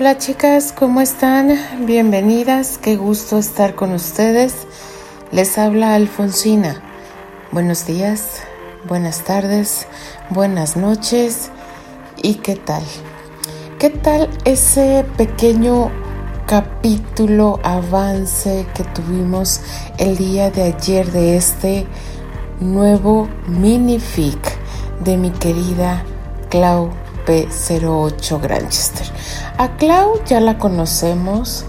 Hola chicas, ¿cómo están? Bienvenidas, qué gusto estar con ustedes. Les habla Alfonsina. Buenos días, buenas tardes, buenas noches y qué tal. ¿Qué tal ese pequeño capítulo avance que tuvimos el día de ayer de este nuevo minific de mi querida Clau P08 Granchester? A Clau ya la conocemos.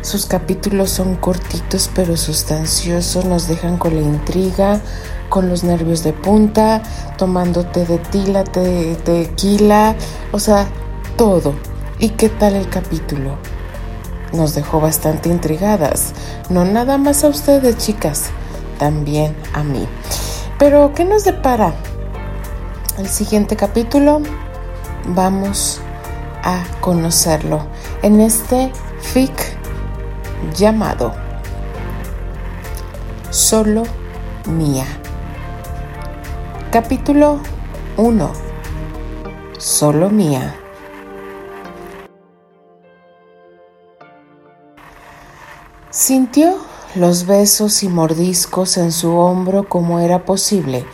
Sus capítulos son cortitos pero sustanciosos, nos dejan con la intriga, con los nervios de punta, tomándote de tila, de tequila, o sea, todo. ¿Y qué tal el capítulo? Nos dejó bastante intrigadas. No nada más a ustedes, chicas, también a mí. Pero, ¿qué nos depara? El siguiente capítulo vamos a conocerlo en este fic llamado Solo Mía. Capítulo 1. Solo Mía. Sintió los besos y mordiscos en su hombro como era posible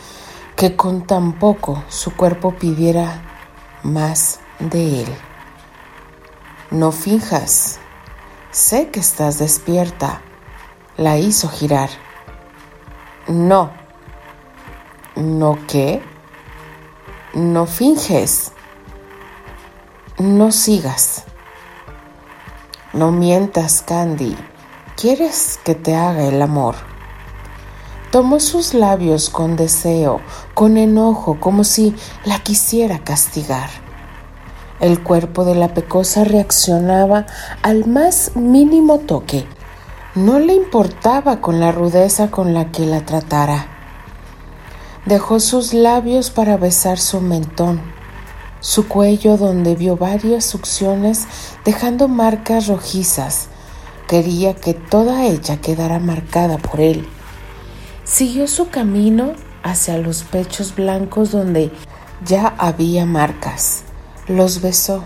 que con tan poco su cuerpo pidiera más de él. No finjas, sé que estás despierta, la hizo girar. No, ¿no qué? No finges, no sigas, no mientas, Candy. ¿Quieres que te haga el amor? Tomó sus labios con deseo, con enojo, como si la quisiera castigar. El cuerpo de la pecosa reaccionaba al más mínimo toque. No le importaba con la rudeza con la que la tratara. Dejó sus labios para besar su mentón, su cuello donde vio varias succiones dejando marcas rojizas Quería que toda ella quedara marcada por él. Siguió su camino hacia los pechos blancos donde ya había marcas. Los besó,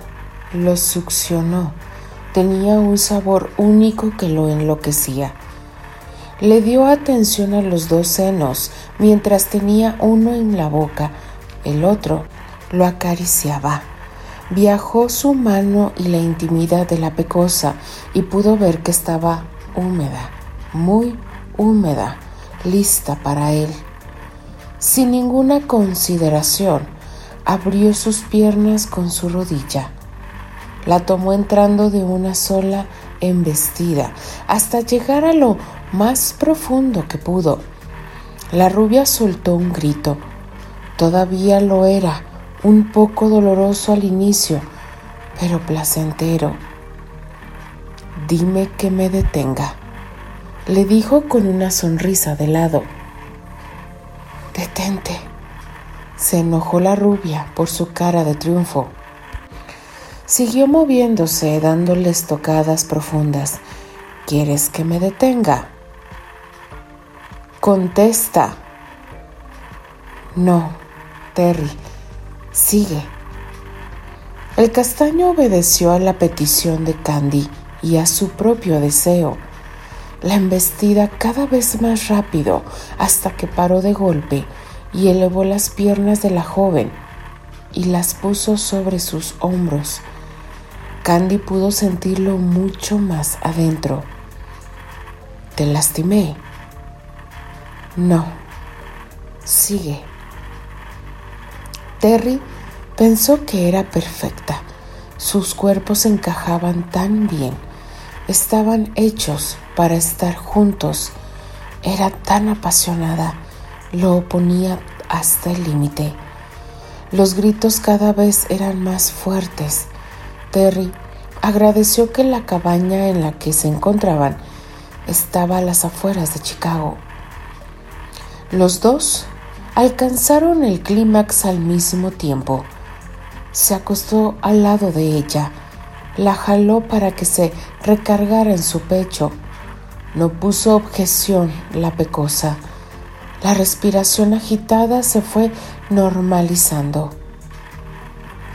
los succionó. Tenía un sabor único que lo enloquecía. Le dio atención a los dos senos mientras tenía uno en la boca, el otro lo acariciaba. Viajó su mano y la intimidad de la pecosa y pudo ver que estaba húmeda, muy húmeda, lista para él. Sin ninguna consideración, abrió sus piernas con su rodilla. La tomó entrando de una sola embestida hasta llegar a lo más profundo que pudo. La rubia soltó un grito. Todavía lo era un poco doloroso al inicio, pero placentero. Dime que me detenga, le dijo con una sonrisa de lado. Detente. Se enojó la rubia por su cara de triunfo. Siguió moviéndose, dándole estocadas profundas. ¿Quieres que me detenga? Contesta. No, Terry, Sigue. El castaño obedeció a la petición de Candy y a su propio deseo. La embestida cada vez más rápido hasta que paró de golpe y elevó las piernas de la joven y las puso sobre sus hombros. Candy pudo sentirlo mucho más adentro. ¿Te lastimé? No. Sigue. Terry pensó que era perfecta. Sus cuerpos encajaban tan bien. Estaban hechos para estar juntos. Era tan apasionada. Lo oponía hasta el límite. Los gritos cada vez eran más fuertes. Terry agradeció que la cabaña en la que se encontraban estaba a las afueras de Chicago. Los dos Alcanzaron el clímax al mismo tiempo. Se acostó al lado de ella, la jaló para que se recargara en su pecho. No puso objeción la pecosa. La respiración agitada se fue normalizando.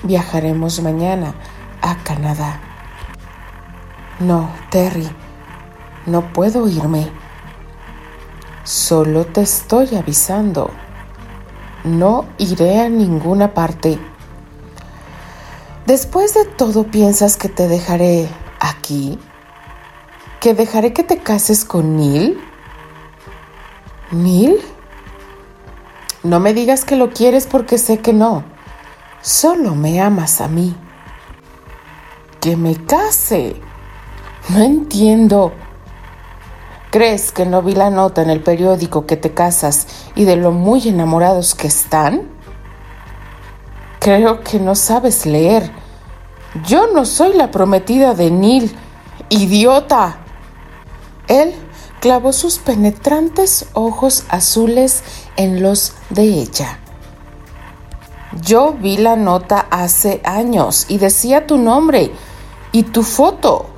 Viajaremos mañana a Canadá. No, Terry, no puedo irme. Solo te estoy avisando. No iré a ninguna parte. Después de todo, ¿piensas que te dejaré aquí? ¿Que dejaré que te cases con Neil? ¿Neil? No me digas que lo quieres porque sé que no. Solo me amas a mí. Que me case. No entiendo. ¿Crees que no vi la nota en el periódico que te casas y de lo muy enamorados que están? Creo que no sabes leer. Yo no soy la prometida de Neil. ¡Idiota! Él clavó sus penetrantes ojos azules en los de ella. Yo vi la nota hace años y decía tu nombre y tu foto.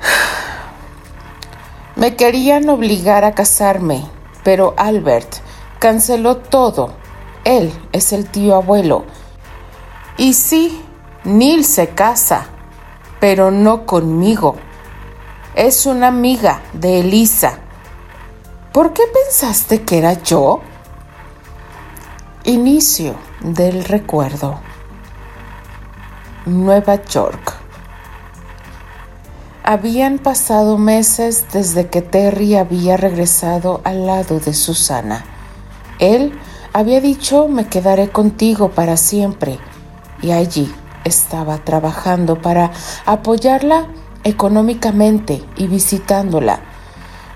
Me querían obligar a casarme, pero Albert canceló todo. Él es el tío abuelo. Y sí, Neil se casa, pero no conmigo. Es una amiga de Elisa. ¿Por qué pensaste que era yo? Inicio del recuerdo. Nueva York. Habían pasado meses desde que Terry había regresado al lado de Susana. Él había dicho me quedaré contigo para siempre y allí estaba trabajando para apoyarla económicamente y visitándola.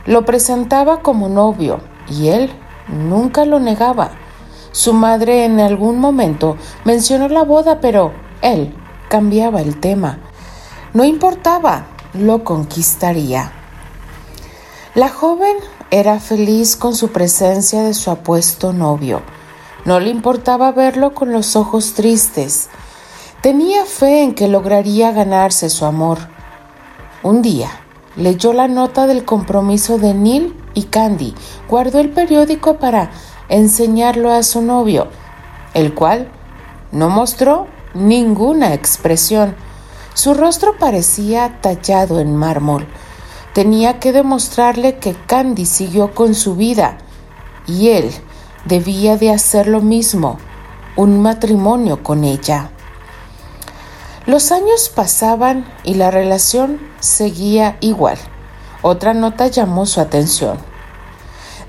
Lo presentaba como novio y él nunca lo negaba. Su madre en algún momento mencionó la boda, pero él cambiaba el tema. No importaba, lo conquistaría. La joven era feliz con su presencia de su apuesto novio. No le importaba verlo con los ojos tristes. Tenía fe en que lograría ganarse su amor. Un día leyó la nota del compromiso de Neil y Candy, guardó el periódico para enseñarlo a su novio, el cual no mostró ninguna expresión su rostro parecía tallado en mármol. Tenía que demostrarle que Candy siguió con su vida y él debía de hacer lo mismo, un matrimonio con ella. Los años pasaban y la relación seguía igual. Otra nota llamó su atención.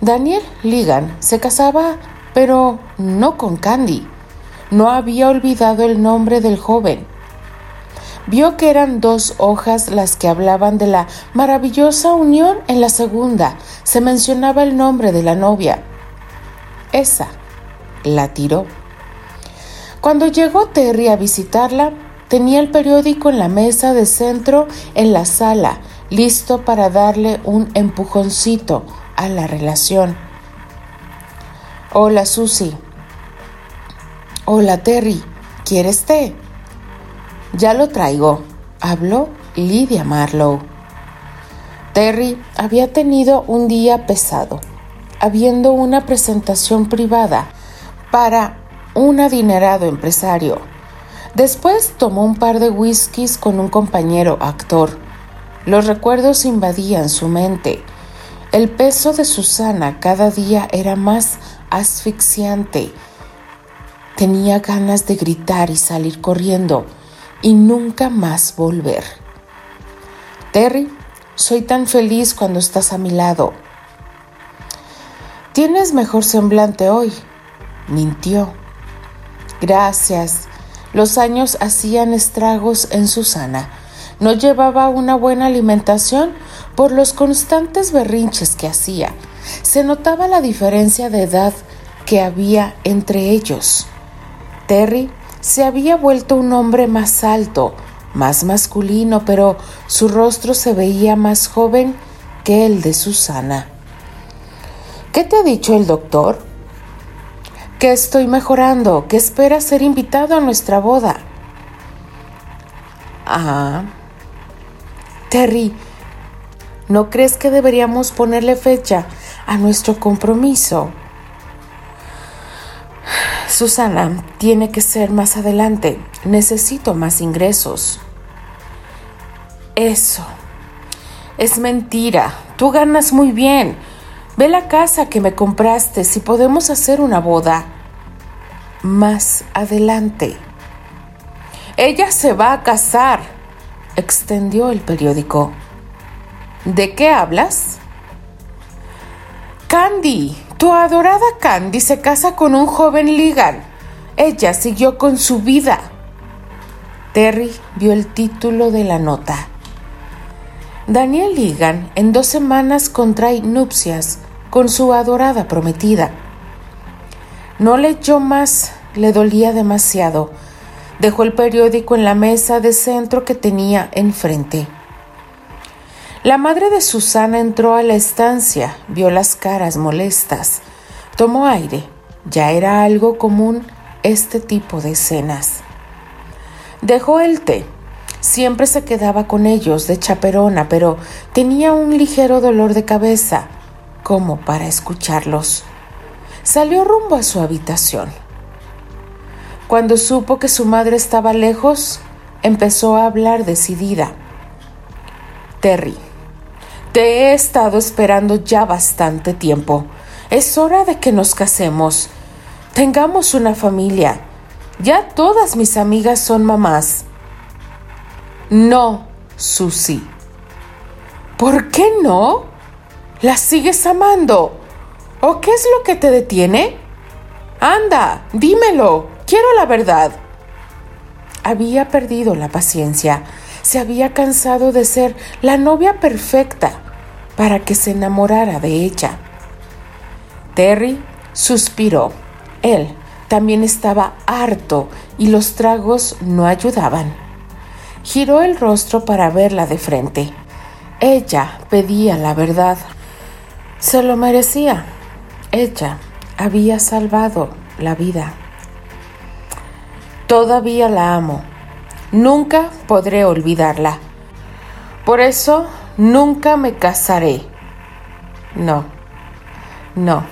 Daniel Ligan se casaba, pero no con Candy. No había olvidado el nombre del joven vio que eran dos hojas las que hablaban de la maravillosa unión en la segunda. Se mencionaba el nombre de la novia. Esa la tiró. Cuando llegó Terry a visitarla, tenía el periódico en la mesa de centro en la sala, listo para darle un empujoncito a la relación. Hola, Susie. Hola, Terry. ¿Quieres té? Ya lo traigo, habló Lydia Marlowe. Terry había tenido un día pesado, habiendo una presentación privada para un adinerado empresario. Después tomó un par de whiskies con un compañero actor. Los recuerdos invadían su mente. El peso de Susana cada día era más asfixiante. Tenía ganas de gritar y salir corriendo y nunca más volver. Terry, soy tan feliz cuando estás a mi lado. Tienes mejor semblante hoy, mintió. Gracias. Los años hacían estragos en Susana. No llevaba una buena alimentación por los constantes berrinches que hacía. Se notaba la diferencia de edad que había entre ellos. Terry se había vuelto un hombre más alto, más masculino, pero su rostro se veía más joven que el de Susana. ¿Qué te ha dicho el doctor? Que estoy mejorando, que espera ser invitado a nuestra boda. Ah. Terry, ¿no crees que deberíamos ponerle fecha a nuestro compromiso? Susana, tiene que ser más adelante. Necesito más ingresos. Eso. Es mentira. Tú ganas muy bien. Ve la casa que me compraste si podemos hacer una boda. Más adelante. Ella se va a casar, extendió el periódico. ¿De qué hablas? Candy, tu adorada Candy se casa con un joven Ligan. Ella siguió con su vida. Terry vio el título de la nota. Daniel Ligan en dos semanas contrae nupcias con su adorada prometida. No leyó más, le dolía demasiado. Dejó el periódico en la mesa de centro que tenía enfrente. La madre de Susana entró a la estancia, vio las caras molestas, tomó aire. Ya era algo común este tipo de escenas. Dejó el té. Siempre se quedaba con ellos de chaperona, pero tenía un ligero dolor de cabeza, como para escucharlos. Salió rumbo a su habitación. Cuando supo que su madre estaba lejos, empezó a hablar decidida. Terry, te he estado esperando ya bastante tiempo. Es hora de que nos casemos. Tengamos una familia. Ya todas mis amigas son mamás. No, Susy. ¿Por qué no? ¿Las sigues amando? ¿O qué es lo que te detiene? Anda, dímelo. Quiero la verdad. Había perdido la paciencia. Se había cansado de ser la novia perfecta para que se enamorara de ella. Terry suspiró. Él también estaba harto y los tragos no ayudaban. Giró el rostro para verla de frente. Ella pedía la verdad. Se lo merecía. Ella había salvado la vida. Todavía la amo. Nunca podré olvidarla. Por eso nunca me casaré. No, no.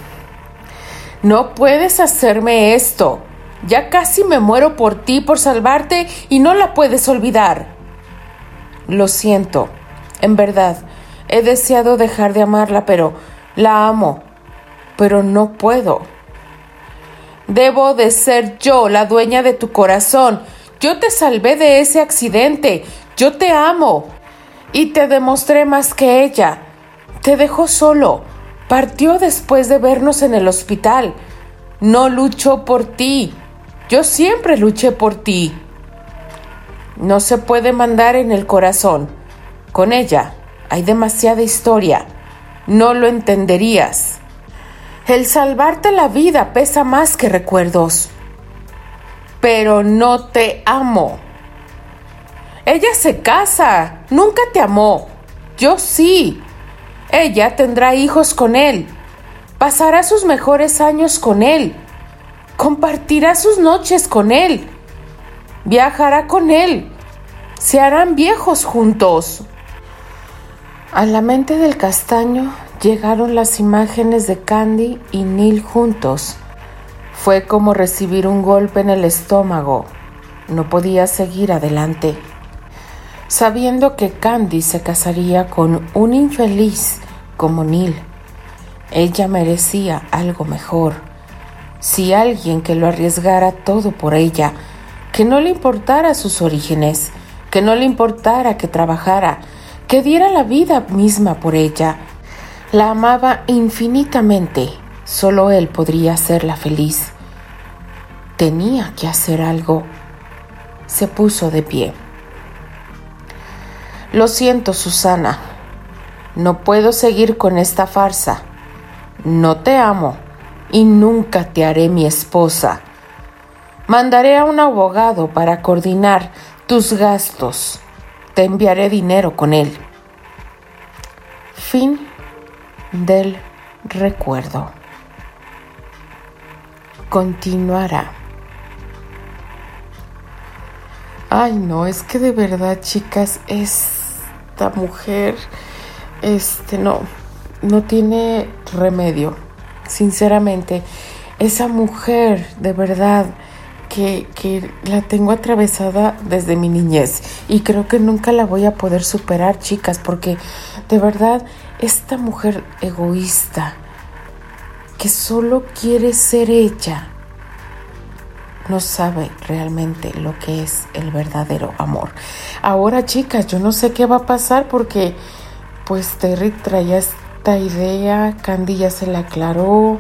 No puedes hacerme esto. Ya casi me muero por ti, por salvarte, y no la puedes olvidar. Lo siento. En verdad, he deseado dejar de amarla, pero la amo. Pero no puedo. Debo de ser yo la dueña de tu corazón. Yo te salvé de ese accidente. Yo te amo. Y te demostré más que ella. Te dejó solo. Partió después de vernos en el hospital. No luchó por ti. Yo siempre luché por ti. No se puede mandar en el corazón. Con ella hay demasiada historia. No lo entenderías. El salvarte la vida pesa más que recuerdos. Pero no te amo. Ella se casa. Nunca te amó. Yo sí. Ella tendrá hijos con él. Pasará sus mejores años con él. Compartirá sus noches con él. Viajará con él. Se harán viejos juntos. A la mente del castaño llegaron las imágenes de Candy y Neil juntos. Fue como recibir un golpe en el estómago. No podía seguir adelante. Sabiendo que Candy se casaría con un infeliz como Neil, ella merecía algo mejor. Si alguien que lo arriesgara todo por ella, que no le importara sus orígenes, que no le importara que trabajara, que diera la vida misma por ella, la amaba infinitamente. Solo él podría hacerla feliz. Tenía que hacer algo. Se puso de pie. Lo siento, Susana. No puedo seguir con esta farsa. No te amo y nunca te haré mi esposa. Mandaré a un abogado para coordinar tus gastos. Te enviaré dinero con él. Fin del recuerdo. Continuará. Ay, no, es que de verdad, chicas, esta mujer, este, no, no tiene remedio. Sinceramente, esa mujer, de verdad, que, la tengo atravesada desde mi niñez y creo que nunca la voy a poder superar, chicas, porque de verdad esta mujer egoísta que solo quiere ser ella no sabe realmente lo que es el verdadero amor. Ahora, chicas, yo no sé qué va a pasar porque pues Terry traía esta idea, Candy ya se la aclaró.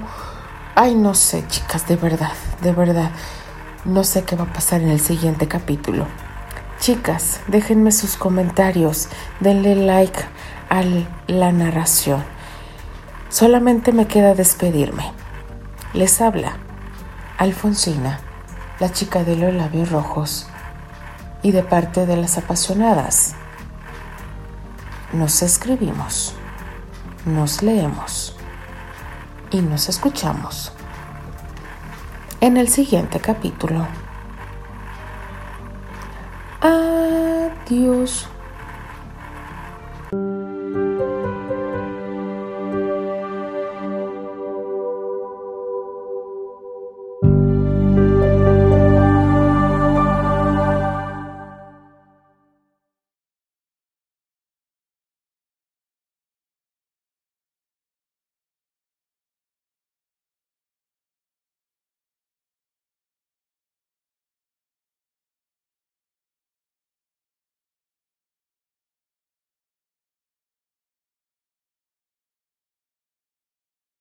Ay, no sé, chicas, de verdad, de verdad. No sé qué va a pasar en el siguiente capítulo. Chicas, déjenme sus comentarios, denle like a la narración. Solamente me queda despedirme. Les habla Alfonsina la chica de los labios rojos, y de parte de las apasionadas. Nos escribimos, nos leemos y nos escuchamos en el siguiente capítulo. Adiós.